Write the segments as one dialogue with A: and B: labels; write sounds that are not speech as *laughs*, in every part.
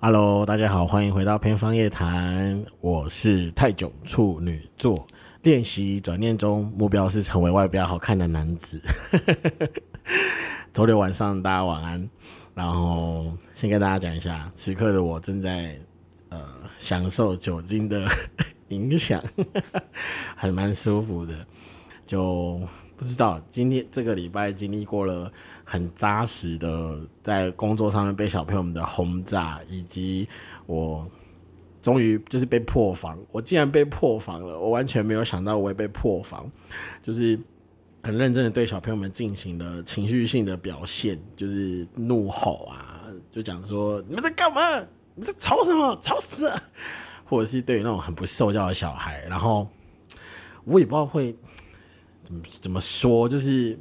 A: Hello，大家好，欢迎回到偏方夜谈，我是泰囧处女座，练习转念中，目标是成为外表好看的男子。*laughs* 周六晚上大家晚安，然后先跟大家讲一下，此刻的我正在呃享受酒精的 *laughs* 影响，*laughs* 还蛮舒服的，就不知道今天这个礼拜经历过了。很扎实的，在工作上面被小朋友们的轰炸，以及我终于就是被破防，我竟然被破防了，我完全没有想到我会被破防，就是很认真的对小朋友们进行了情绪性的表现，就是怒吼啊，就讲说你们在干嘛？你在吵什么？吵死了！*laughs* 或者是对于那种很不受教的小孩，然后我也不知道会怎么怎么说，就是。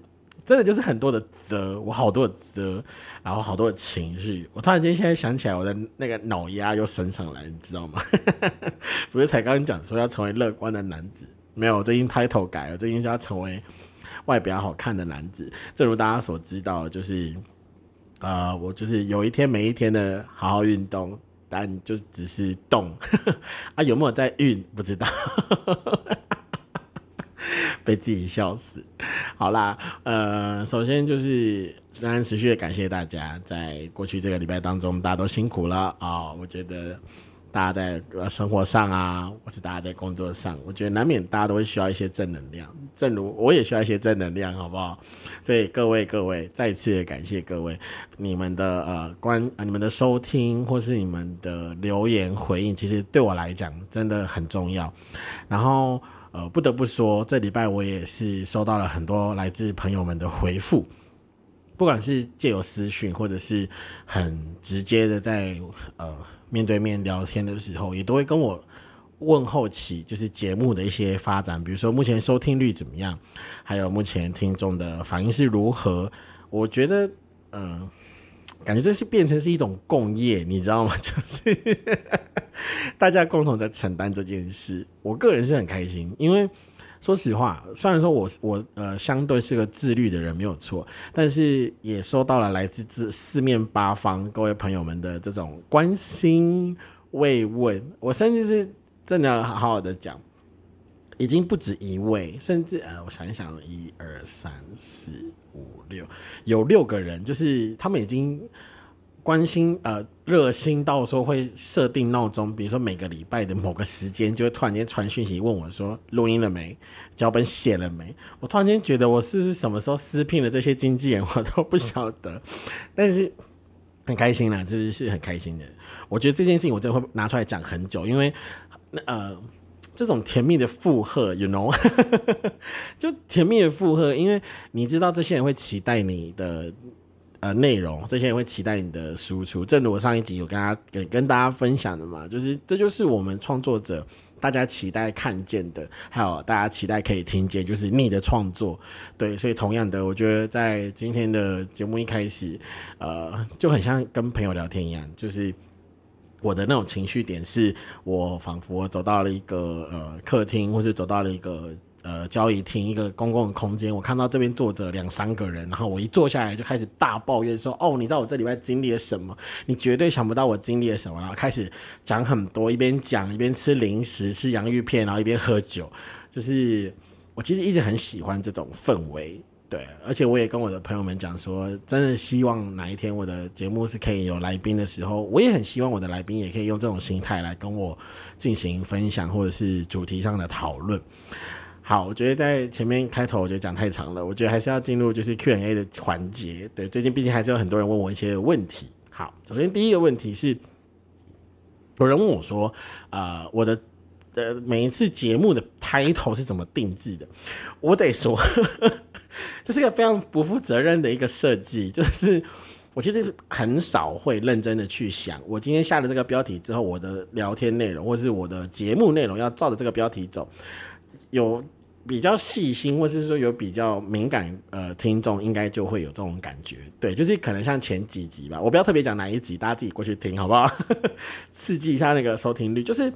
A: 真的就是很多的责，我好多的责，然后好多的情绪。我突然间现在想起来，我的那个脑压又升上来，你知道吗？*laughs* 不是才刚讲说要成为乐观的男子，没有，最近 title 改了，最近是要成为外表好看的男子。正如大家所知道，就是呃，我就是有一天没一天的好好运动，但就只是动 *laughs* 啊，有没有在运不知道。被自己笑死。好啦，呃，首先就是仍然持续的感谢大家，在过去这个礼拜当中，大家都辛苦了啊！我觉得大家在呃生活上啊，或是大家在工作上，我觉得难免大家都会需要一些正能量。正如我也需要一些正能量，好不好？所以各位各位，再次的感谢各位，你们的呃关啊，你们的收听或是你们的留言回应，其实对我来讲真的很重要。然后。呃，不得不说，这礼拜我也是收到了很多来自朋友们的回复，不管是借由私讯，或者是很直接的在呃面对面聊天的时候，也都会跟我问候起就是节目的一些发展，比如说目前收听率怎么样，还有目前听众的反应是如何。我觉得，嗯。感觉这是变成是一种共业，你知道吗？*laughs* 就是 *laughs* 大家共同在承担这件事。我个人是很开心，因为说实话，虽然说我我呃相对是个自律的人没有错，但是也收到了来自自四面八方各位朋友们的这种关心慰问。我甚至是真的好好的讲。已经不止一位，甚至呃，我想一想，一二三四五六，有六个人，就是他们已经关心呃热心到说会设定闹钟，比如说每个礼拜的某个时间，就会突然间传讯息问我说录音了没，脚本写了没？我突然间觉得我是不是什么时候私聘了这些经纪人，我都不晓得，*laughs* 但是很开心啦，这是是很开心的。我觉得这件事情我真的会拿出来讲很久，因为呃。这种甜蜜的附和，you know，*laughs* 就甜蜜的附和，因为你知道这些人会期待你的呃内容，这些人会期待你的输出。正如我上一集有跟大家跟跟大家分享的嘛，就是这就是我们创作者大家期待看见的，还有大家期待可以听见，就是你的创作。对，所以同样的，我觉得在今天的节目一开始，呃，就很像跟朋友聊天一样，就是。我的那种情绪点是，我仿佛走到了一个呃客厅，或是走到了一个呃交易厅，一个公共的空间。我看到这边坐着两三个人，然后我一坐下来就开始大抱怨说：“哦，你知道我这礼拜经历了什么？你绝对想不到我经历了什么。”然后开始讲很多，一边讲一边吃零食，吃洋芋片，然后一边喝酒。就是我其实一直很喜欢这种氛围。对，而且我也跟我的朋友们讲说，真的希望哪一天我的节目是可以有来宾的时候，我也很希望我的来宾也可以用这种心态来跟我进行分享，或者是主题上的讨论。好，我觉得在前面开头我觉得讲太长了，我觉得还是要进入就是 Q&A 的环节。对，最近毕竟还是有很多人问我一些问题。好，首先第一个问题是，有人问我说，啊，我的呃每一次节目的开头是怎么定制的？我得说。*laughs* 这是一个非常不负责任的一个设计，就是我其实很少会认真的去想，我今天下了这个标题之后，我的聊天内容或是我的节目内容要照着这个标题走。有比较细心，或是说有比较敏感呃听众，应该就会有这种感觉。对，就是可能像前几集吧，我不要特别讲哪一集，大家自己过去听好不好？*laughs* 刺激一下那个收听率，就是。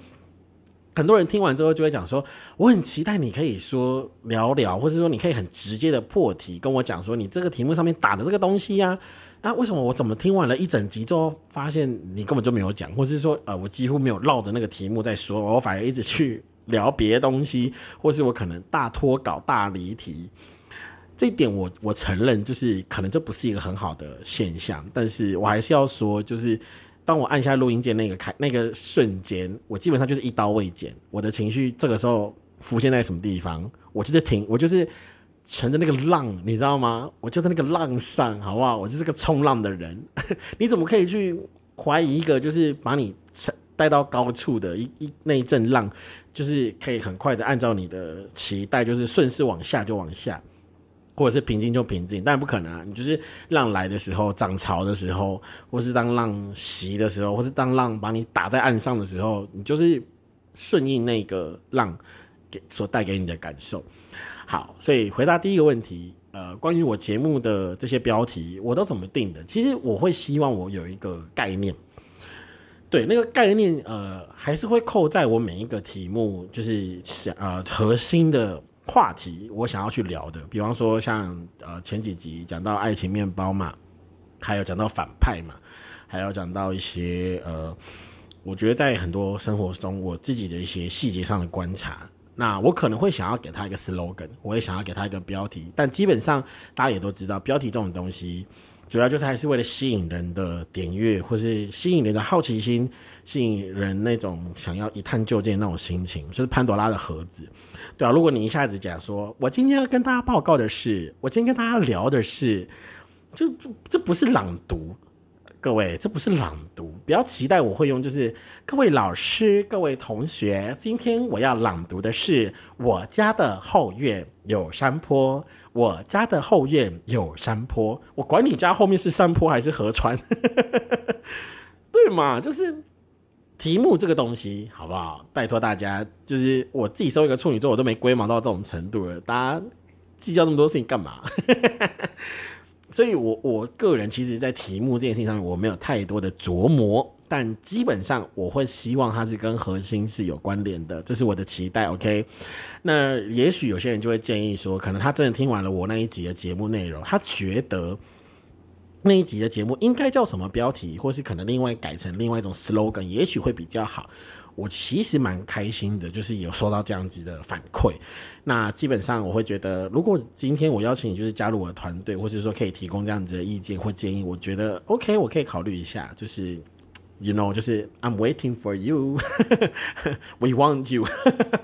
A: 很多人听完之后就会讲说，我很期待你可以说聊聊，或者说你可以很直接的破题跟我讲说，你这个题目上面打的这个东西呀，啊，为什么我怎么听完了一整集之后，发现你根本就没有讲，或是说，呃，我几乎没有绕着那个题目在说，我反而一直去聊别的东西，或是我可能大脱稿、大离题。这一点我我承认，就是可能这不是一个很好的现象，但是我还是要说，就是当我按下录音键那个开那个瞬间，我基本上就是一刀未剪，我的情绪这个时候浮现在什么地方，我就是停，我就是。乘着那个浪，你知道吗？我就在那个浪上，好不好？我就是个冲浪的人。*laughs* 你怎么可以去怀疑一个就是把你带到高处的一一那一阵浪，就是可以很快的按照你的期待，就是顺势往下就往下，或者是平静就平静？但不可能啊！你就是浪来的时候、涨潮的时候，或是当浪袭的时候，或是当浪把你打在岸上的时候，你就是顺应那个浪给所带给你的感受。好，所以回答第一个问题，呃，关于我节目的这些标题，我都怎么定的？其实我会希望我有一个概念，对那个概念，呃，还是会扣在我每一个题目，就是想呃核心的话题，我想要去聊的。比方说像呃前几集讲到爱情面包嘛，还有讲到反派嘛，还有讲到一些呃，我觉得在很多生活中我自己的一些细节上的观察。那我可能会想要给他一个 slogan，我也想要给他一个标题，但基本上大家也都知道，标题这种东西，主要就是还是为了吸引人的点阅，或是吸引人的好奇心，吸引人那种想要一探究竟那种心情，就是潘多拉的盒子，对啊，如果你一下子讲说，我今天要跟大家报告的是，我今天跟大家聊的是，就这不是朗读。各位，这不是朗读，不要期待我会用。就是各位老师、各位同学，今天我要朗读的是我家的后院有山坡，我家的后院有山坡，我管你家后面是山坡还是河川，*laughs* 对嘛？就是题目这个东西，好不好？拜托大家，就是我自己收一个处女座，我都没龟毛到这种程度了，大家计较那么多事情干嘛？*laughs* 所以，我我个人其实，在题目这件事情上面，我没有太多的琢磨，但基本上我会希望它是跟核心是有关联的，这是我的期待。OK，那也许有些人就会建议说，可能他真的听完了我那一集的节目内容，他觉得那一集的节目应该叫什么标题，或是可能另外改成另外一种 slogan，也许会比较好。我其实蛮开心的，就是有收到这样子的反馈。那基本上我会觉得，如果今天我邀请你，就是加入我的团队，或者说可以提供这样子的意见或建议，我觉得 OK，我可以考虑一下。就是 You know，就是 I'm waiting for you，We *laughs* want you。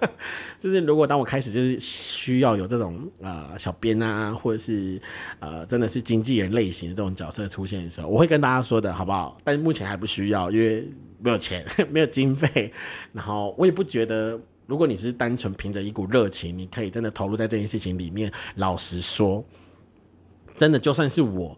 A: *laughs* 就是如果当我开始就是需要有这种呃小编啊，或者是呃真的是经纪人类型的这种角色出现的时候，我会跟大家说的好不好？但是目前还不需要，因为。没有钱，*laughs* 没有经费，然后我也不觉得，如果你是单纯凭着一股热情，你可以真的投入在这件事情里面。老实说，真的就算是我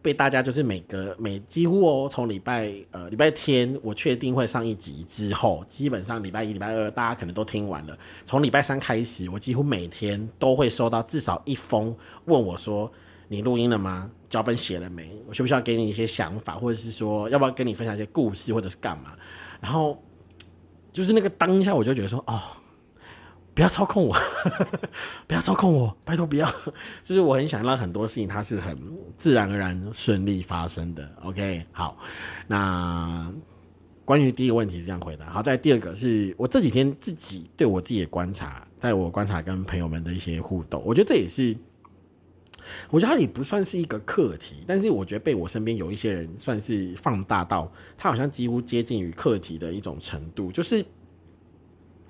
A: 被大家就是每个每几乎哦，从礼拜呃礼拜天我确定会上一集之后，基本上礼拜一、礼拜二大家可能都听完了。从礼拜三开始，我几乎每天都会收到至少一封问我说。你录音了吗？脚本写了没？我需不需要给你一些想法，或者是说要不要跟你分享一些故事，或者是干嘛？然后就是那个当下，我就觉得说，哦，不要操控我，*laughs* 不要操控我，拜托不要。*laughs* 就是我很想让很多事情它是很自然而然顺利发生的。OK，好，那关于第一个问题是这样回答。好，在第二个是我这几天自己对我自己的观察，在我观察跟朋友们的一些互动，我觉得这也是。我觉得它也不算是一个课题，但是我觉得被我身边有一些人算是放大到，它好像几乎接近于课题的一种程度，就是。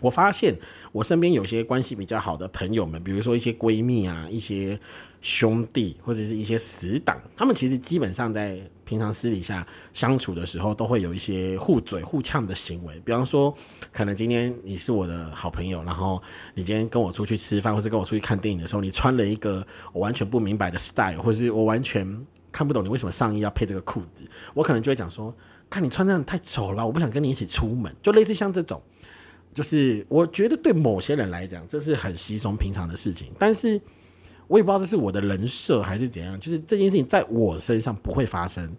A: 我发现我身边有些关系比较好的朋友们，比如说一些闺蜜啊、一些兄弟或者是一些死党，他们其实基本上在平常私底下相处的时候，都会有一些互嘴互呛的行为。比方说，可能今天你是我的好朋友，然后你今天跟我出去吃饭，或是跟我出去看电影的时候，你穿了一个我完全不明白的 style，或是我完全看不懂你为什么上衣要配这个裤子，我可能就会讲说：看你穿这样太丑了，我不想跟你一起出门。就类似像这种。就是我觉得对某些人来讲，这是很稀松平常的事情，但是我也不知道这是我的人设还是怎样。就是这件事情在我身上不会发生，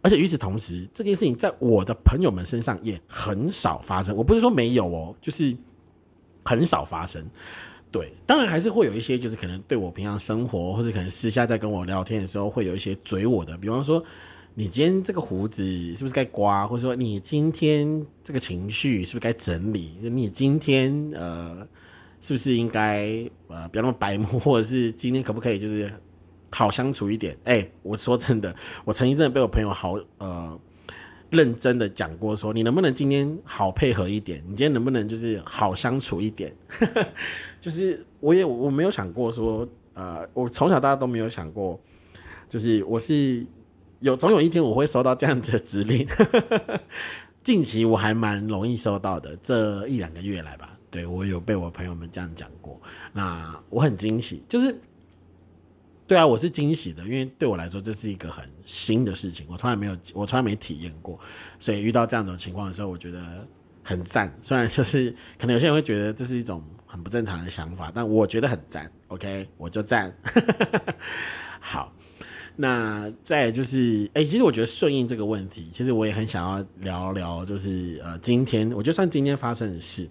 A: 而且与此同时，这件事情在我的朋友们身上也很少发生。我不是说没有哦，就是很少发生。对，当然还是会有一些，就是可能对我平常生活，或者可能私下在跟我聊天的时候，会有一些嘴我的，比方说，你今天这个胡子是不是该刮，或者说你今天这个情绪是不是该整理，你今天呃是不是应该呃不要那么白目，或者是今天可不可以就是好相处一点？哎，我说真的，我曾经真的被我朋友好呃。认真的讲过，说你能不能今天好配合一点？你今天能不能就是好相处一点？就是我也我没有想过说，呃，我从小大家都没有想过，就是我是有总有一天我会收到这样子的指令。*laughs* 近期我还蛮容易收到的，这一两个月来吧，对我有被我朋友们这样讲过，那我很惊喜，就是。对啊，我是惊喜的，因为对我来说这是一个很新的事情，我从来没有，我从来没体验过，所以遇到这样的情况的时候，我觉得很赞。虽然就是可能有些人会觉得这是一种很不正常的想法，但我觉得很赞。OK，我就赞。*laughs* 好，那再就是，哎，其实我觉得顺应这个问题，其实我也很想要聊聊，就是呃，今天我就算今天发生的事，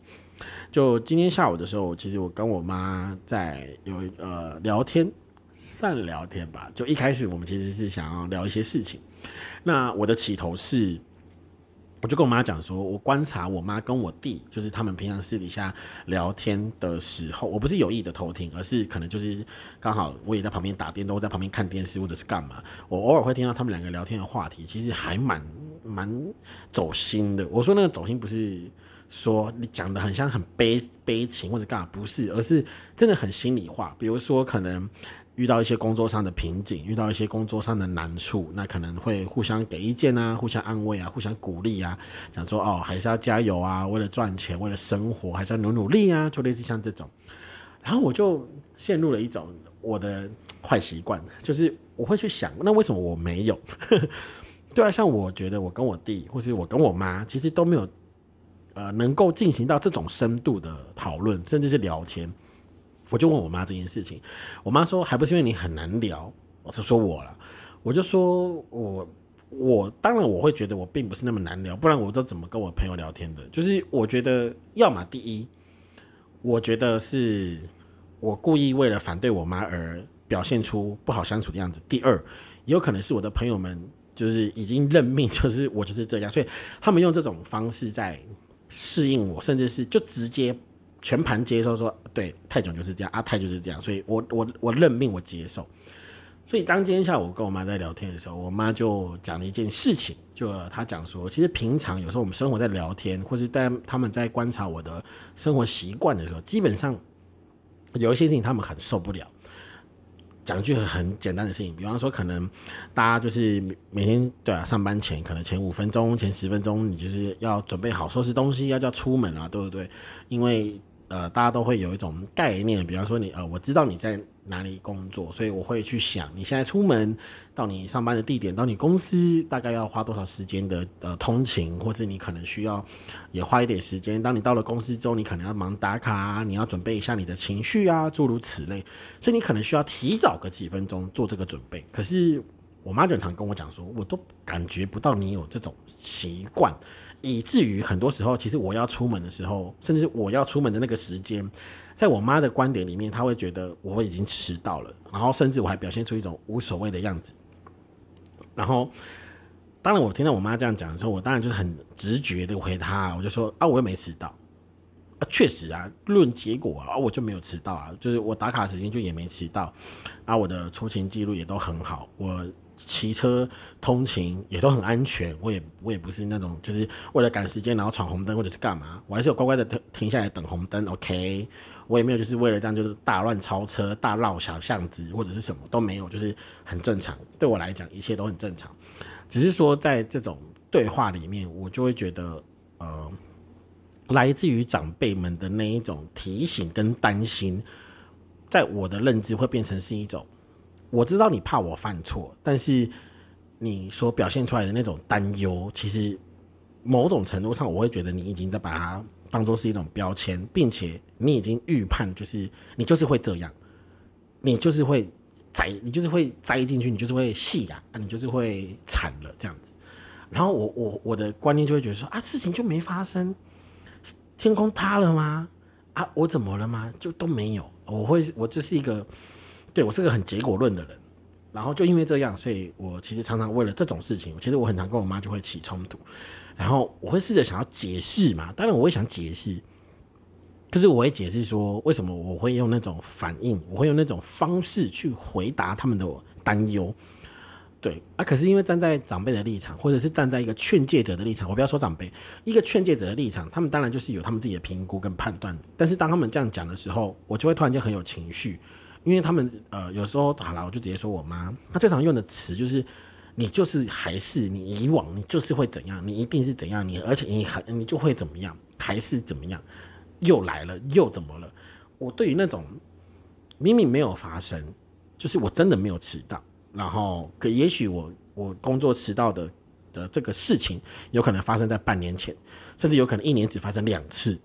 A: 就今天下午的时候，其实我跟我妈在有呃聊天。算聊天吧，就一开始我们其实是想要聊一些事情。那我的起头是，我就跟我妈讲说，我观察我妈跟我弟，就是他们平常私底下聊天的时候，我不是有意的偷听，而是可能就是刚好我也在旁边打电动，在旁边看电视或者是干嘛，我偶尔会听到他们两个聊天的话题，其实还蛮蛮走心的。我说那个走心不是说你讲的很像很悲悲情或者干嘛，不是，而是真的很心里话。比如说可能。遇到一些工作上的瓶颈，遇到一些工作上的难处，那可能会互相给意见啊，互相安慰啊，互相鼓励啊，讲说哦，还是要加油啊，为了赚钱，为了生活，还是要努努力啊，就类似像这种。然后我就陷入了一种我的坏习惯，就是我会去想，那为什么我没有？*laughs* 对啊，像我觉得我跟我弟，或是我跟我妈，其实都没有呃能够进行到这种深度的讨论，甚至是聊天。我就问我妈这件事情，我妈说还不是因为你很难聊，我就说我了，我就说我我当然我会觉得我并不是那么难聊，不然我都怎么跟我朋友聊天的？就是我觉得要么第一，我觉得是我故意为了反对我妈而表现出不好相处的样子；第二，也有可能是我的朋友们就是已经认命，*laughs* 就是我就是这样，所以他们用这种方式在适应我，甚至是就直接。全盘接受说，对，泰囧就是这样，阿泰就是这样，所以我我我认命，我接受。所以当今天下午跟我妈在聊天的时候，我妈就讲了一件事情，就她讲说，其实平常有时候我们生活在聊天，或是在他们在观察我的生活习惯的时候，基本上有一些事情他们很受不了。讲句很简单的事情，比方说，可能大家就是每天对啊，上班前可能前五分钟、前十分钟，你就是要准备好收拾东西，要叫出门啊，对不对？因为呃，大家都会有一种概念，比方说你呃，我知道你在哪里工作，所以我会去想你现在出门到你上班的地点，到你公司大概要花多少时间的呃通勤，或是你可能需要也花一点时间。当你到了公司之后，你可能要忙打卡，你要准备一下你的情绪啊，诸如此类，所以你可能需要提早个几分钟做这个准备。可是我妈就常跟我讲说，我都感觉不到你有这种习惯。以至于很多时候，其实我要出门的时候，甚至我要出门的那个时间，在我妈的观点里面，她会觉得我已经迟到了，然后甚至我还表现出一种无所谓的样子。然后，当然我听到我妈这样讲的时候，我当然就是很直觉的回她，我就说啊，我又没迟到啊，确实啊，论结果啊，我就没有迟到啊，就是我打卡时间就也没迟到，啊，我的出勤记录也都很好，我。骑车通勤也都很安全，我也我也不是那种就是为了赶时间然后闯红灯或者是干嘛，我还是有乖乖的停停下来等红灯。OK，我也没有就是为了这样就是大乱超车、大绕小巷子或者是什么都没有，就是很正常。对我来讲，一切都很正常。只是说在这种对话里面，我就会觉得呃，来自于长辈们的那一种提醒跟担心，在我的认知会变成是一种。我知道你怕我犯错，但是你所表现出来的那种担忧，其实某种程度上，我会觉得你已经在把它当做是一种标签，并且你已经预判，就是你就是会这样，你就是会栽，你就是会栽进去，你就是会细啊，你就是会惨了这样子。然后我我我的观念就会觉得说啊，事情就没发生，天空塌了吗？啊，我怎么了吗？就都没有。我会我就是一个，对我是个很结果论的人。然后就因为这样，所以我其实常常为了这种事情，其实我很常跟我妈就会起冲突。然后我会试着想要解释嘛，当然我会想解释，就是我会解释说为什么我会用那种反应，我会用那种方式去回答他们的担忧。对啊，可是因为站在长辈的立场，或者是站在一个劝诫者的立场，我不要说长辈，一个劝诫者的立场，他们当然就是有他们自己的评估跟判断。但是当他们这样讲的时候，我就会突然间很有情绪，因为他们呃有时候好了，我就直接说我妈，她最常用的词就是。你就是还是你以往你就是会怎样，你一定是怎样，你而且你还你就会怎么样，还是怎么样，又来了又怎么了？我对于那种明明没有发生，就是我真的没有迟到，然后可也许我我工作迟到的的这个事情，有可能发生在半年前，甚至有可能一年只发生两次。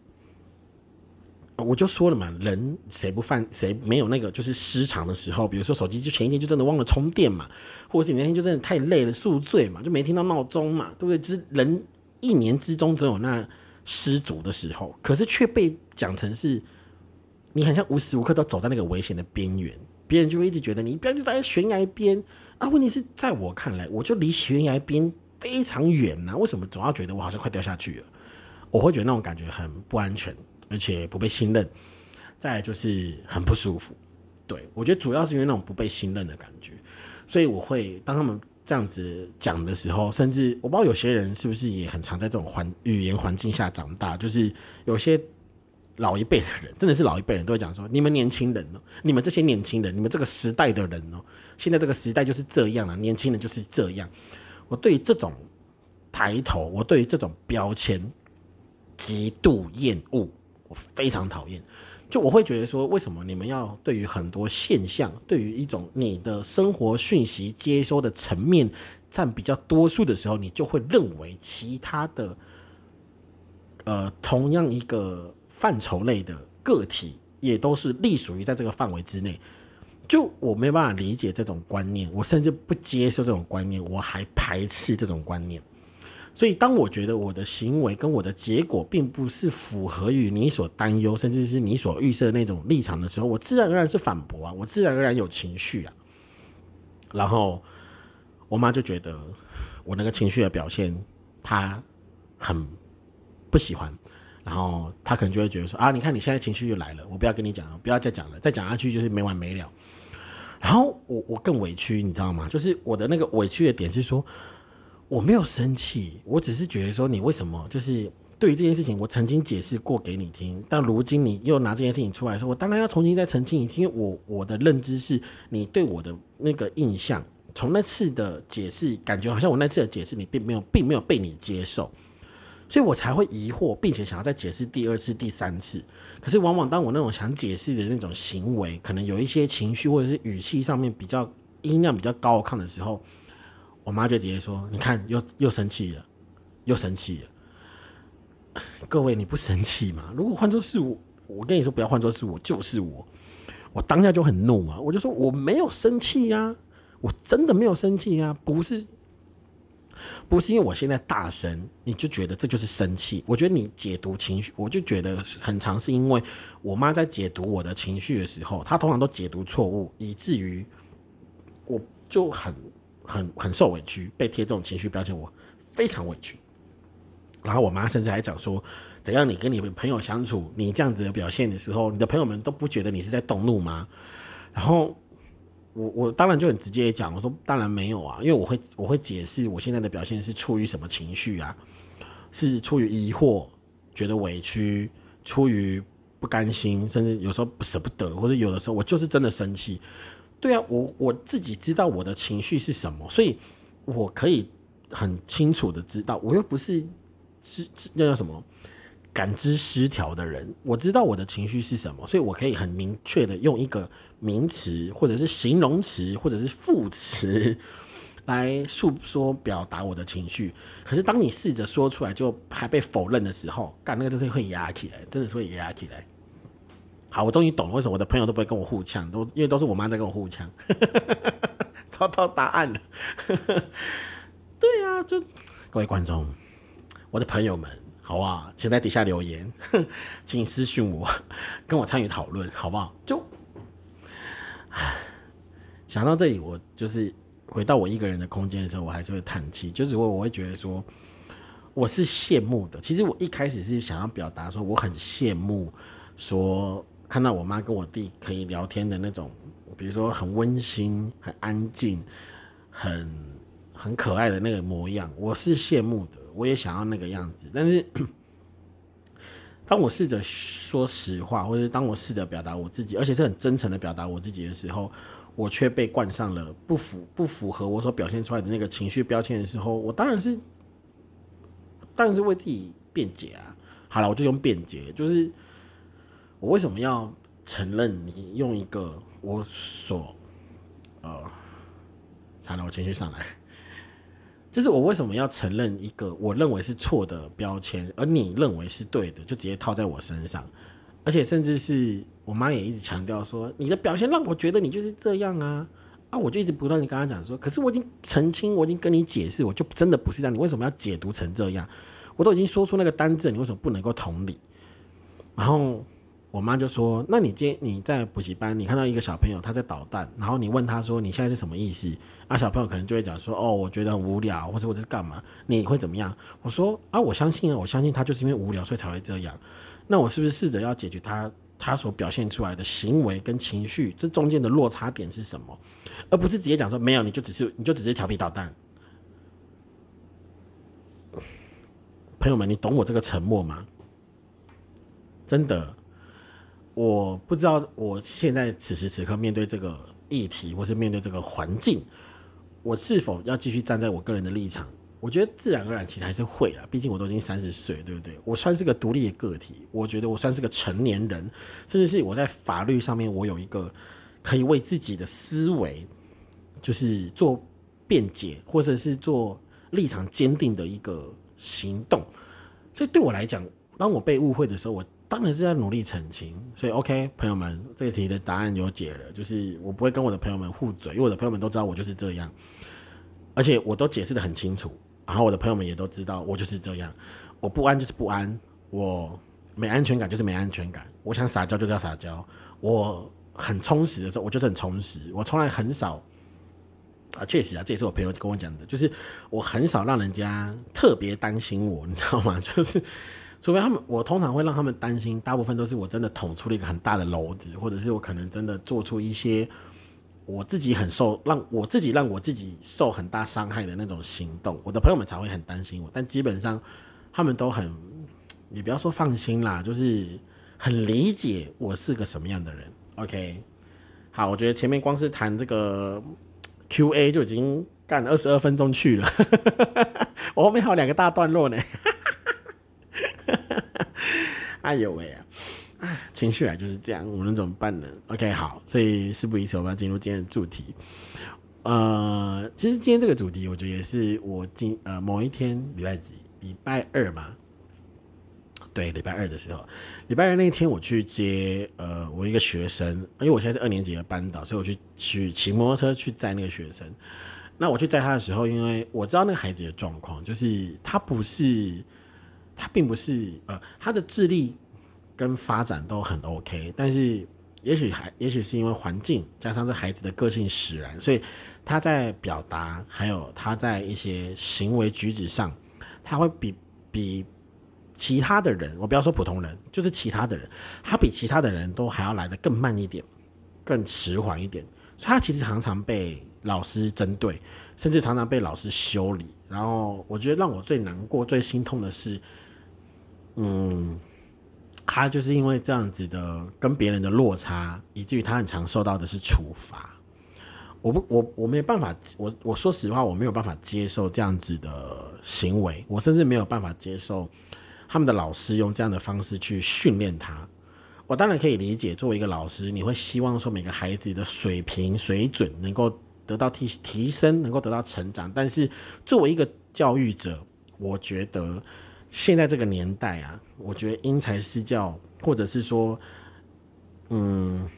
A: 我就说了嘛，人谁不犯谁没有那个就是失常的时候，比如说手机就前一天就真的忘了充电嘛，或者是你那天就真的太累了宿醉嘛，就没听到闹钟嘛，对不对？就是人一年之中总有那失足的时候，可是却被讲成是，你好像无时无刻都走在那个危险的边缘，别人就会一直觉得你不要就在悬崖边啊。问题是在我看来，我就离悬崖边非常远呐，为什么总要觉得我好像快掉下去了？我会觉得那种感觉很不安全。而且不被信任，再来就是很不舒服。对我觉得主要是因为那种不被信任的感觉，所以我会当他们这样子讲的时候，甚至我不知道有些人是不是也很常在这种环语言环境下长大，就是有些老一辈的人，真的是老一辈人都会讲说：你们年轻人哦，你们这些年轻人，你们这个时代的人哦，现在这个时代就是这样了，年轻人就是这样。我对于这种抬头，我对于这种标签极度厌恶。我非常讨厌，就我会觉得说，为什么你们要对于很多现象，对于一种你的生活讯息接收的层面占比较多数的时候，你就会认为其他的，呃，同样一个范畴类的个体也都是隶属于在这个范围之内。就我没办法理解这种观念，我甚至不接受这种观念，我还排斥这种观念。所以，当我觉得我的行为跟我的结果并不是符合于你所担忧，甚至是你所预设那种立场的时候，我自然而然是反驳啊，我自然而然有情绪啊。然后我妈就觉得我那个情绪的表现，她很不喜欢。然后她可能就会觉得说啊，你看你现在情绪又来了，我不要跟你讲了，不要再讲了，再讲下去就是没完没了。然后我我更委屈，你知道吗？就是我的那个委屈的点是说。我没有生气，我只是觉得说你为什么就是对于这件事情，我曾经解释过给你听，但如今你又拿这件事情出来说，我当然要重新再澄清一次，因为我我的认知是你对我的那个印象，从那次的解释，感觉好像我那次的解释你并没有并没有被你接受，所以我才会疑惑，并且想要再解释第二次、第三次。可是往往当我那种想解释的那种行为，可能有一些情绪或者是语气上面比较音量比较高亢的时候。我妈就直接说：“你看，又又生气了，又生气了。各位，你不生气吗？如果换作是我，我跟你说，不要换作是我，就是我，我当下就很怒啊！我就说我没有生气呀，我真的没有生气啊，不是，不是因为我现在大声，你就觉得这就是生气。我觉得你解读情绪，我就觉得很常是因为我妈在解读我的情绪的时候，她通常都解读错误，以至于我就很。”很很受委屈，被贴这种情绪标签，我非常委屈。然后我妈甚至还讲说：“怎样你跟你朋友相处，你这样子的表现的时候，你的朋友们都不觉得你是在动怒吗？”然后我我当然就很直接讲，我说：“当然没有啊，因为我会我会解释我现在的表现是出于什么情绪啊？是出于疑惑、觉得委屈、出于不甘心，甚至有时候舍不得，或者有的时候我就是真的生气。”对啊，我我自己知道我的情绪是什么，所以我可以很清楚的知道，我又不是是那叫什么感知失调的人，我知道我的情绪是什么，所以我可以很明确的用一个名词或者是形容词或者是副词来诉说表达我的情绪。可是当你试着说出来就还被否认的时候，干那个真是会压起来，真的是会压起来。好，我终于懂了为什么我的朋友都不会跟我互呛，都因为都是我妈在跟我互呛，找到答案了。对啊，就各位观众，我的朋友们，好不好？请在底下留言，*laughs* 请私信我，跟我参与讨论，好不好？就想到这里，我就是回到我一个人的空间的时候，我还是会叹气，就是我我会觉得说，我是羡慕的。其实我一开始是想要表达说，我很羡慕，说看到我妈跟我弟可以聊天的那种，比如说很温馨、很安静、很很可爱的那个模样，我是羡慕的，我也想要那个样子。但是，*clears throat* 当我试着说实话，或者当我试着表达我自己，而且是很真诚的表达我自己的时候，我却被冠上了不符不符合我所表现出来的那个情绪标签的时候，我当然是当然是为自己辩解啊。好了，我就用辩解，就是我为什么要承认你用一个我所呃，惨了，我情绪上来，就是我为什么要承认一个我认为是错的标签，而你认为是对的，就直接套在我身上，而且甚至是。我妈也一直强调说，你的表现让我觉得你就是这样啊啊！我就一直不断的跟她讲说，可是我已经澄清，我已经跟你解释，我就真的不是这样，你为什么要解读成这样？我都已经说出那个单字，你为什么不能够同理？然后我妈就说，那你今你在补习班，你看到一个小朋友他在捣蛋，然后你问他说你现在是什么意思？啊，小朋友可能就会讲说，哦，我觉得无聊，或者我这是干嘛？你会怎么样？我说啊，我相信啊，我相信他就是因为无聊，所以才会这样。那我是不是试着要解决他？他所表现出来的行为跟情绪，这中间的落差点是什么？而不是直接讲说没有，你就只是你就只是调皮捣蛋。朋友们，你懂我这个沉默吗？真的，我不知道我现在此时此刻面对这个议题，或是面对这个环境，我是否要继续站在我个人的立场？我觉得自然而然其实还是会了，毕竟我都已经三十岁，对不对？我算是个独立的个体，我觉得我算是个成年人，甚至是我在法律上面我有一个可以为自己的思维，就是做辩解或者是做立场坚定的一个行动。所以对我来讲，当我被误会的时候，我当然是要努力澄清。所以 OK，朋友们，这个题的答案有解了，就是我不会跟我的朋友们互嘴，因为我的朋友们都知道我就是这样，而且我都解释的很清楚。然后我的朋友们也都知道我就是这样，我不安就是不安，我没安全感就是没安全感，我想撒娇就是要撒娇，我很充实的时候我就是很充实，我从来很少啊，确实啊，这也是我朋友跟我讲的，就是我很少让人家特别担心我，你知道吗？*laughs* 就是除非他们，我通常会让他们担心，大部分都是我真的捅出了一个很大的篓子，或者是我可能真的做出一些。我自己很受让我自己让我自己受很大伤害的那种行动，我的朋友们才会很担心我。但基本上，他们都很，你不要说放心啦，就是很理解我是个什么样的人。OK，好，我觉得前面光是谈这个 QA 就已经干了二十二分钟去了，*laughs* 我后面还有两个大段落呢。哎呦喂啊！唉，情绪啊就是这样，我能怎么办呢？OK，好，所以事不宜迟，我们要进入今天的主题。呃，其实今天这个主题，我觉得也是我今呃某一天礼拜几，礼拜二嘛，对，礼拜二的时候，礼拜二那一天我去接呃我一个学生，因为我现在是二年级的班导，所以我去去骑摩托车去载那个学生。那我去载他的时候，因为我知道那个孩子的状况，就是他不是，他并不是呃他的智力。跟发展都很 OK，但是也许还也许是因为环境加上这孩子的个性使然，所以他在表达还有他在一些行为举止上，他会比比其他的人，我不要说普通人，就是其他的人，他比其他的人都还要来的更慢一点，更迟缓一点，所以他其实常常被老师针对，甚至常常被老师修理。然后我觉得让我最难过、最心痛的是，嗯。他就是因为这样子的跟别人的落差，以至于他很常受到的是处罚。我不，我我没有办法，我我说实话，我没有办法接受这样子的行为，我甚至没有办法接受他们的老师用这样的方式去训练他。我当然可以理解，作为一个老师，你会希望说每个孩子的水平水准能够得到提提升，能够得到成长。但是作为一个教育者，我觉得。现在这个年代啊，我觉得因材施教，或者是说，嗯，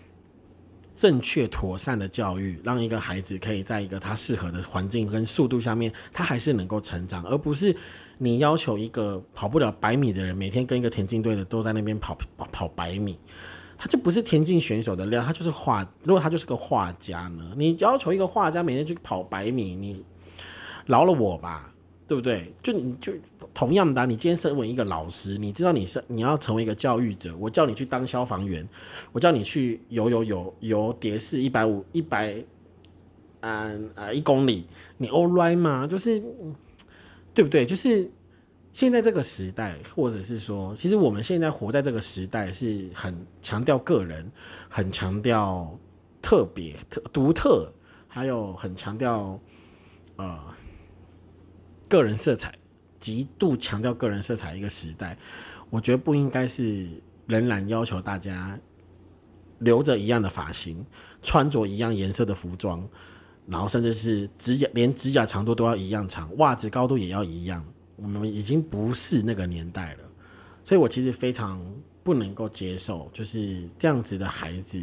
A: 正确妥善的教育，让一个孩子可以在一个他适合的环境跟速度下面，他还是能够成长，而不是你要求一个跑不了百米的人，每天跟一个田径队的都在那边跑跑百米，他就不是田径选手的料，他就是画。如果他就是个画家呢？你要求一个画家每天去跑百米，你饶了我吧，对不对？就你就同样的，你今天身为一个老师，你知道你是你要成为一个教育者，我叫你去当消防员，我叫你去游游游游蝶式一百五一百，嗯呃一公里，你 all right 吗？就是对不对？就是。现在这个时代，或者是说，其实我们现在活在这个时代，是很强调个人，很强调特别、特独特，还有很强调呃个人色彩，极度强调个人色彩一个时代。我觉得不应该是仍然要求大家留着一样的发型，穿着一样颜色的服装，然后甚至是指甲连指甲长度都要一样长，袜子高度也要一样。我们已经不是那个年代了，所以我其实非常不能够接受，就是这样子的孩子，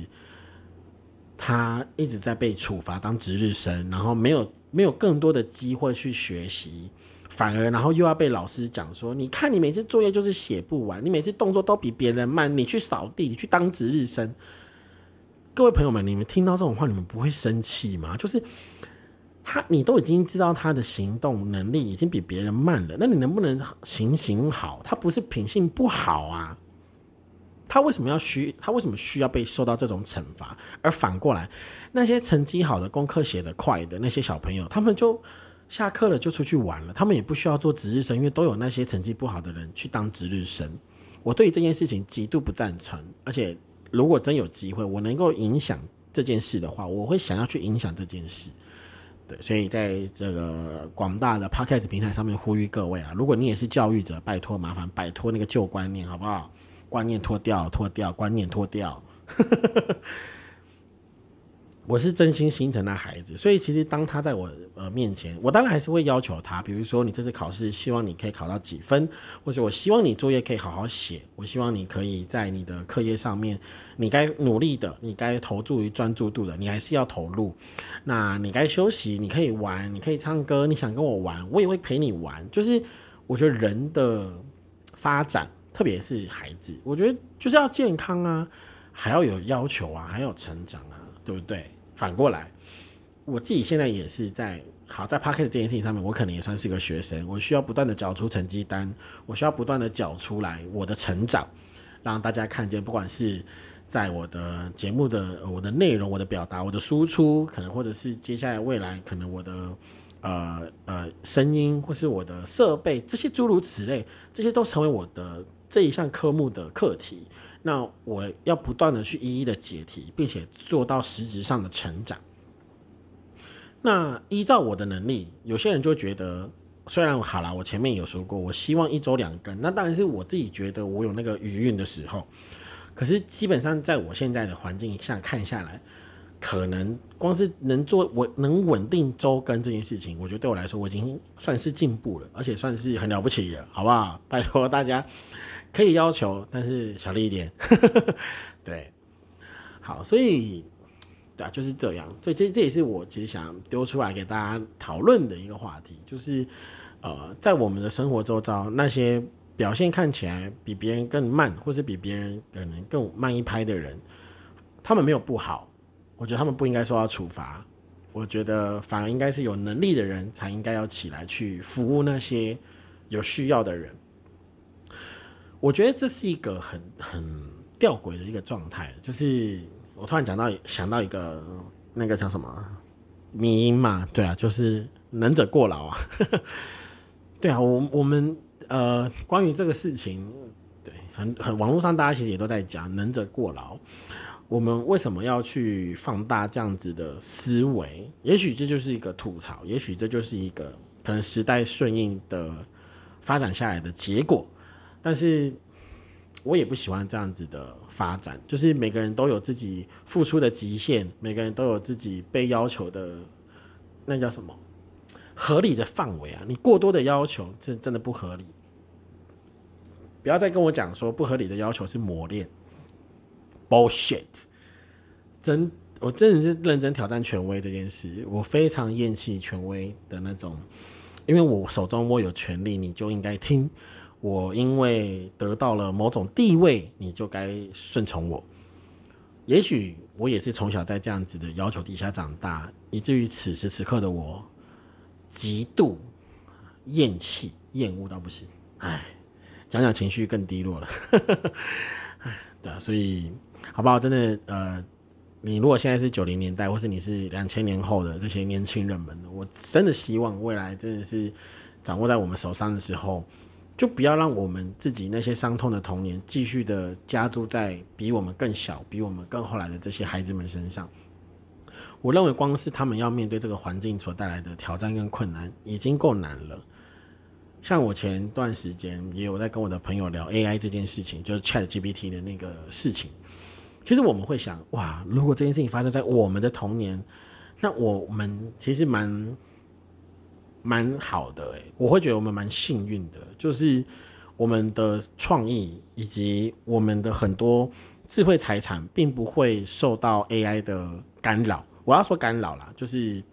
A: 他一直在被处罚当值日生，然后没有没有更多的机会去学习，反而然后又要被老师讲说，你看你每次作业就是写不完，你每次动作都比别人慢，你去扫地，你去当值日生。各位朋友们，你们听到这种话，你们不会生气吗？就是。他，你都已经知道他的行动能力已经比别人慢了，那你能不能行行好？他不是品性不好啊，他为什么要需？他为什么需要被受到这种惩罚？而反过来，那些成绩好的、功课写得快的那些小朋友，他们就下课了就出去玩了，他们也不需要做值日生，因为都有那些成绩不好的人去当值日生。我对这件事情极度不赞成，而且如果真有机会，我能够影响这件事的话，我会想要去影响这件事。对，所以在这个广大的 podcast 平台上面呼吁各位啊，如果你也是教育者，拜托麻烦摆脱那个旧观念，好不好？观念脱掉，脱掉，观念脱掉。*laughs* 我是真心心疼那孩子，所以其实当他在我呃面前，我当然还是会要求他，比如说你这次考试，希望你可以考到几分，或者我希望你作业可以好好写，我希望你可以在你的课业上面，你该努力的，你该投注于专注度的，你还是要投入。那你该休息，你可以玩，你可以唱歌，你想跟我玩，我也会陪你玩。就是我觉得人的发展，特别是孩子，我觉得就是要健康啊，还要有要求啊，还要成长啊，对不对？反过来，我自己现在也是在好在 p a r k e t 这件事情上面，我可能也算是个学生。我需要不断的缴出成绩单，我需要不断的缴出来我的成长，让大家看见。不管是在我的节目的我的内容、我的表达、我的输出，可能或者是接下来未来可能我的呃呃声音，或是我的设备，这些诸如此类，这些都成为我的这一项科目的课题。那我要不断的去一一的解题，并且做到实质上的成长。那依照我的能力，有些人就觉得，虽然好了，我前面有说过，我希望一周两更，那当然是我自己觉得我有那个余韵的时候。可是基本上在我现在的环境下看下来，可能光是能做我能稳定周更这件事情，我觉得对我来说我已经算是进步了，而且算是很了不起了，好不好？拜托大家。可以要求，但是小力一点。*laughs* 对，好，所以对啊，就是这样。所以这这也是我其实想丢出来给大家讨论的一个话题，就是呃，在我们的生活周遭，那些表现看起来比别人更慢，或是比别人可能更慢一拍的人，他们没有不好，我觉得他们不应该受到处罚。我觉得反而应该是有能力的人才应该要起来去服务那些有需要的人。我觉得这是一个很很吊诡的一个状态，就是我突然讲到想到一个那个叫什么迷音嘛，对啊，就是能者过劳啊，*laughs* 对啊，我我们呃关于这个事情，对，很很网络上大家其实也都在讲能者过劳，我们为什么要去放大这样子的思维？也许这就是一个吐槽，也许这就是一个可能时代顺应的发展下来的结果。但是，我也不喜欢这样子的发展。就是每个人都有自己付出的极限，每个人都有自己被要求的，那叫什么合理的范围啊？你过多的要求，这真的不合理。不要再跟我讲说不合理的要求是磨练，bullshit！真，我真的是认真挑战权威这件事。我非常厌弃权威的那种，因为我手中握有权力，你就应该听。我因为得到了某种地位，你就该顺从我。也许我也是从小在这样子的要求底下长大，以至于此时此刻的我极度厌弃、厌恶到不行。唉，讲讲情绪更低落了。*laughs* 唉，对啊，所以好不好？真的，呃，你如果现在是九零年代，或是你是两千年后的这些年轻人们，我真的希望未来真的是掌握在我们手上的时候。就不要让我们自己那些伤痛的童年继续的加注在比我们更小、比我们更后来的这些孩子们身上。我认为光是他们要面对这个环境所带来的挑战跟困难已经够难了。像我前段时间也有在跟我的朋友聊 AI 这件事情，就是 Chat GPT 的那个事情。其实我们会想，哇，如果这件事情发生在我们的童年，那我们其实蛮。蛮好的诶，我会觉得我们蛮幸运的，就是我们的创意以及我们的很多智慧财产，并不会受到 AI 的干扰。我要说干扰啦，就是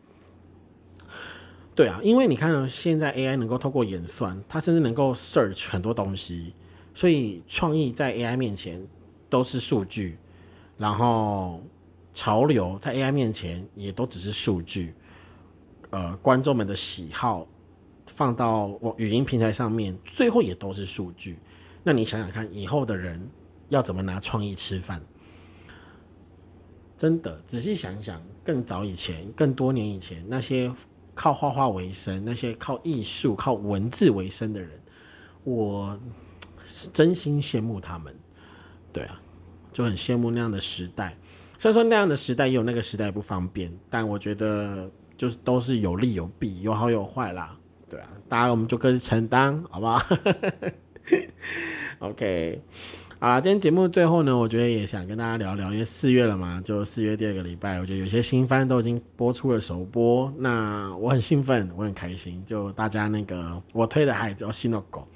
A: 对啊，因为你看现在 AI 能够透过演算，它甚至能够 search 很多东西，所以创意在 AI 面前都是数据，然后潮流在 AI 面前也都只是数据。呃，观众们的喜好放到我语音平台上面，最后也都是数据。那你想想看，以后的人要怎么拿创意吃饭？真的，仔细想想，更早以前，更多年以前，那些靠画画为生、那些靠艺术、靠文字为生的人，我是真心羡慕他们。对啊，就很羡慕那样的时代。虽然说那样的时代也有那个时代不方便，但我觉得。就是都是有利有弊，有好有坏啦，对啊，大家我们就各自承担，好不好？*laughs* OK，啊，今天节目最后呢，我觉得也想跟大家聊聊，因为四月了嘛，就四月第二个礼拜，我觉得有些新番都已经播出了首播，那我很兴奋，我很开心，就大家那个我推的孩子哦，新的狗，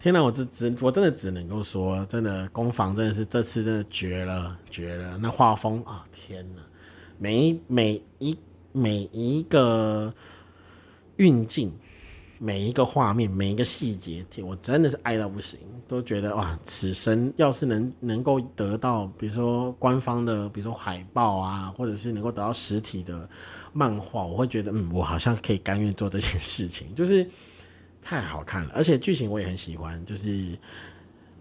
A: 天哪，我这只我真的只能够说，真的攻防真的是这次真的绝了，绝了，那画风啊，天哪，每一每一。每一个运镜，每一个画面，每一个细节，我真的是爱到不行，都觉得哇，此生要是能能够得到，比如说官方的，比如说海报啊，或者是能够得到实体的漫画，我会觉得，嗯，我好像可以甘愿做这件事情，就是太好看了，而且剧情我也很喜欢，就是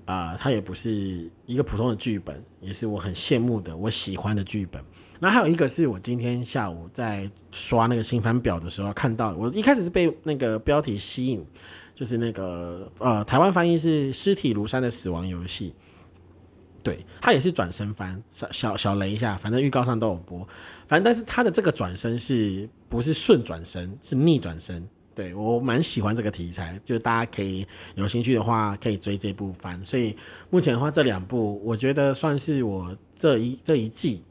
A: 啊，它也不是一个普通的剧本，也是我很羡慕的，我喜欢的剧本。那还有一个是我今天下午在刷那个新番表的时候看到，我一开始是被那个标题吸引，就是那个呃台湾翻译是《尸体如山的死亡游戏》，对，它也是转身番，小小小雷一下，反正预告上都有播，反正但是它的这个转身是不是顺转身，是逆转身，对我蛮喜欢这个题材，就是大家可以有兴趣的话可以追这部番，所以目前的话这两部我觉得算是我这一这一季。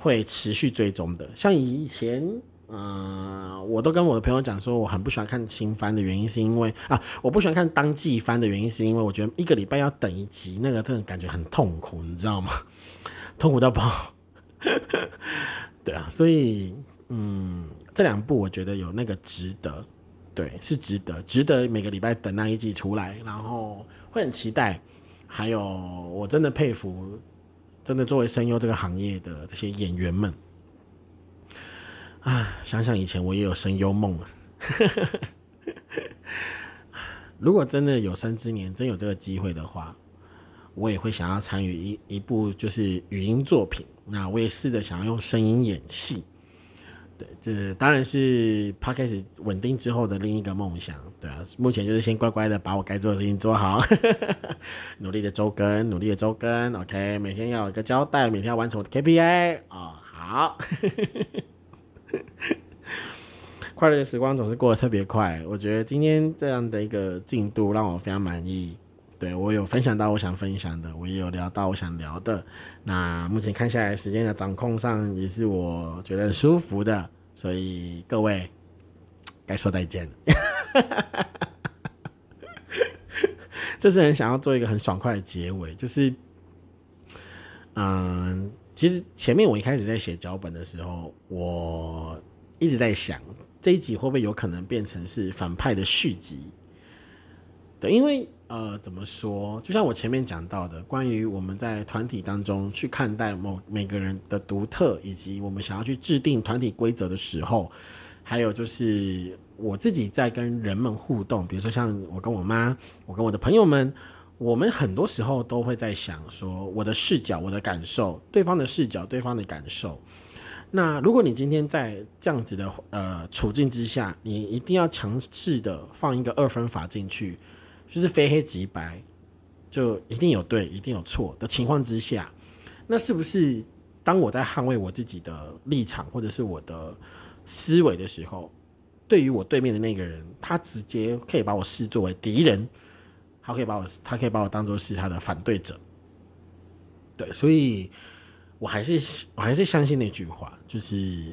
A: 会持续追踪的，像以前，呃，我都跟我的朋友讲说，我很不喜欢看新番的原因，是因为啊，我不喜欢看当季番的原因，是因为我觉得一个礼拜要等一集，那个真的感觉很痛苦，你知道吗？痛苦到爆。*laughs* 对啊，所以，嗯，这两部我觉得有那个值得，对，是值得，值得每个礼拜等那一季出来，然后会很期待。还有，我真的佩服。真的，作为声优这个行业的这些演员们，啊，想想以前我也有声优梦啊。*laughs* 如果真的有生之年真有这个机会的话，我也会想要参与一一部就是语音作品。那我也试着想要用声音演戏。对，这当然是 p 开始稳定之后的另一个梦想。对啊，目前就是先乖乖的把我该做的事情做好，*laughs* 努力的周更，努力的周更。OK，每天要有一个交代，每天要完成我的 KPI 哦，好，*laughs* 快乐的时光总是过得特别快。我觉得今天这样的一个进度让我非常满意。对我有分享到我想分享的，我也有聊到我想聊的。那目前看下来，时间的掌控上也是我觉得很舒服的，所以各位该说再见了。*laughs* 这次很想要做一个很爽快的结尾，就是，嗯，其实前面我一开始在写脚本的时候，我一直在想这一集会不会有可能变成是反派的续集？对，因为。呃，怎么说？就像我前面讲到的，关于我们在团体当中去看待某每个人的独特，以及我们想要去制定团体规则的时候，还有就是我自己在跟人们互动，比如说像我跟我妈，我跟我的朋友们，我们很多时候都会在想说，我的视角、我的感受，对方的视角、对方的感受。那如果你今天在这样子的呃处境之下，你一定要强势的放一个二分法进去，就是非黑即白，就一定有对，一定有错的情况之下，那是不是当我在捍卫我自己的立场或者是我的思维的时候，对于我对面的那个人，他直接可以把我视作为敌人，他可以把我他可以把我当做是他的反对者，对，所以。我还是我还是相信那句话，就是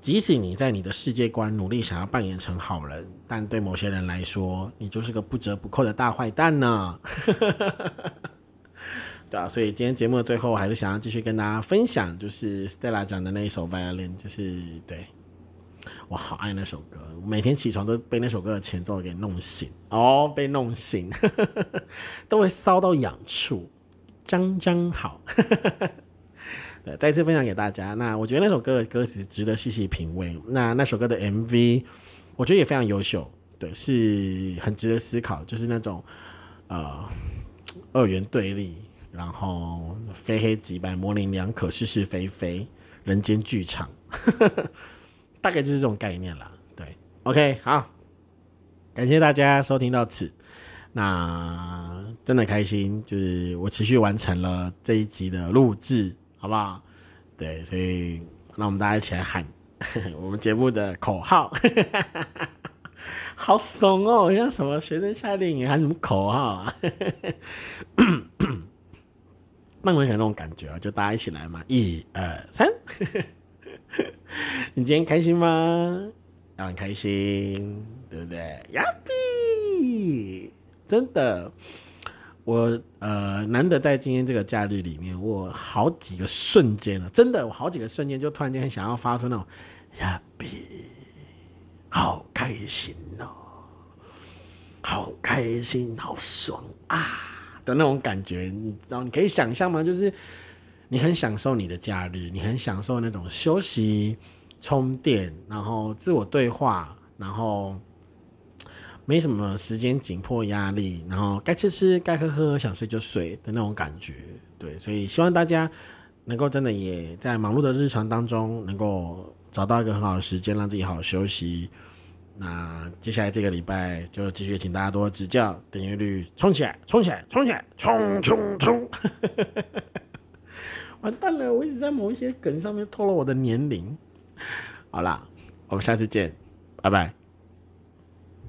A: 即使你在你的世界观努力想要扮演成好人，但对某些人来说，你就是个不折不扣的大坏蛋呢。*laughs* 对啊，所以今天节目的最后，还是想要继续跟大家分享，就是 Stella 讲的那一首 Violin，就是对我好爱那首歌，每天起床都被那首歌的前奏给弄醒哦，被弄醒，*laughs* 都会骚到痒处，刚刚好。再次分享给大家。那我觉得那首歌的歌词值得细细品味。那那首歌的 MV，我觉得也非常优秀，对，是很值得思考。就是那种呃二元对立，然后非黑即白，模棱两可，是是非非，人间剧场，*laughs* 大概就是这种概念啦。对，OK，好，感谢大家收听到此。那真的开心，就是我持续完成了这一集的录制。好不好？对，所以那我们大家一起来喊 *laughs* 我们节目的口号，*laughs* 好怂哦！像什么学生夏令营喊什么口号啊？*coughs* 那我喜欢那种感觉啊，就大家一起来嘛，一二三，*laughs* 你今天开心吗？当然开心，对不对？呀比，真的。我呃难得在今天这个假日里面，我好几个瞬间了，真的，我好几个瞬间就突然间很想要发出那种呀，别好开心哦，好开心，好爽啊的那种感觉，你知道？你可以想象吗？就是你很享受你的假日，你很享受那种休息、充电，然后自我对话，然后。没什么时间紧迫压力，然后该吃吃，该喝喝，想睡就睡的那种感觉，对，所以希望大家能够真的也在忙碌的日常当中，能够找到一个很好的时间，让自己好好休息。那接下来这个礼拜就继续请大家多指教，点阅率冲起来，冲起来，冲起来，冲冲冲！完蛋了，我一直在某一些梗上面透露我的年龄。好啦，我们下次见，拜拜。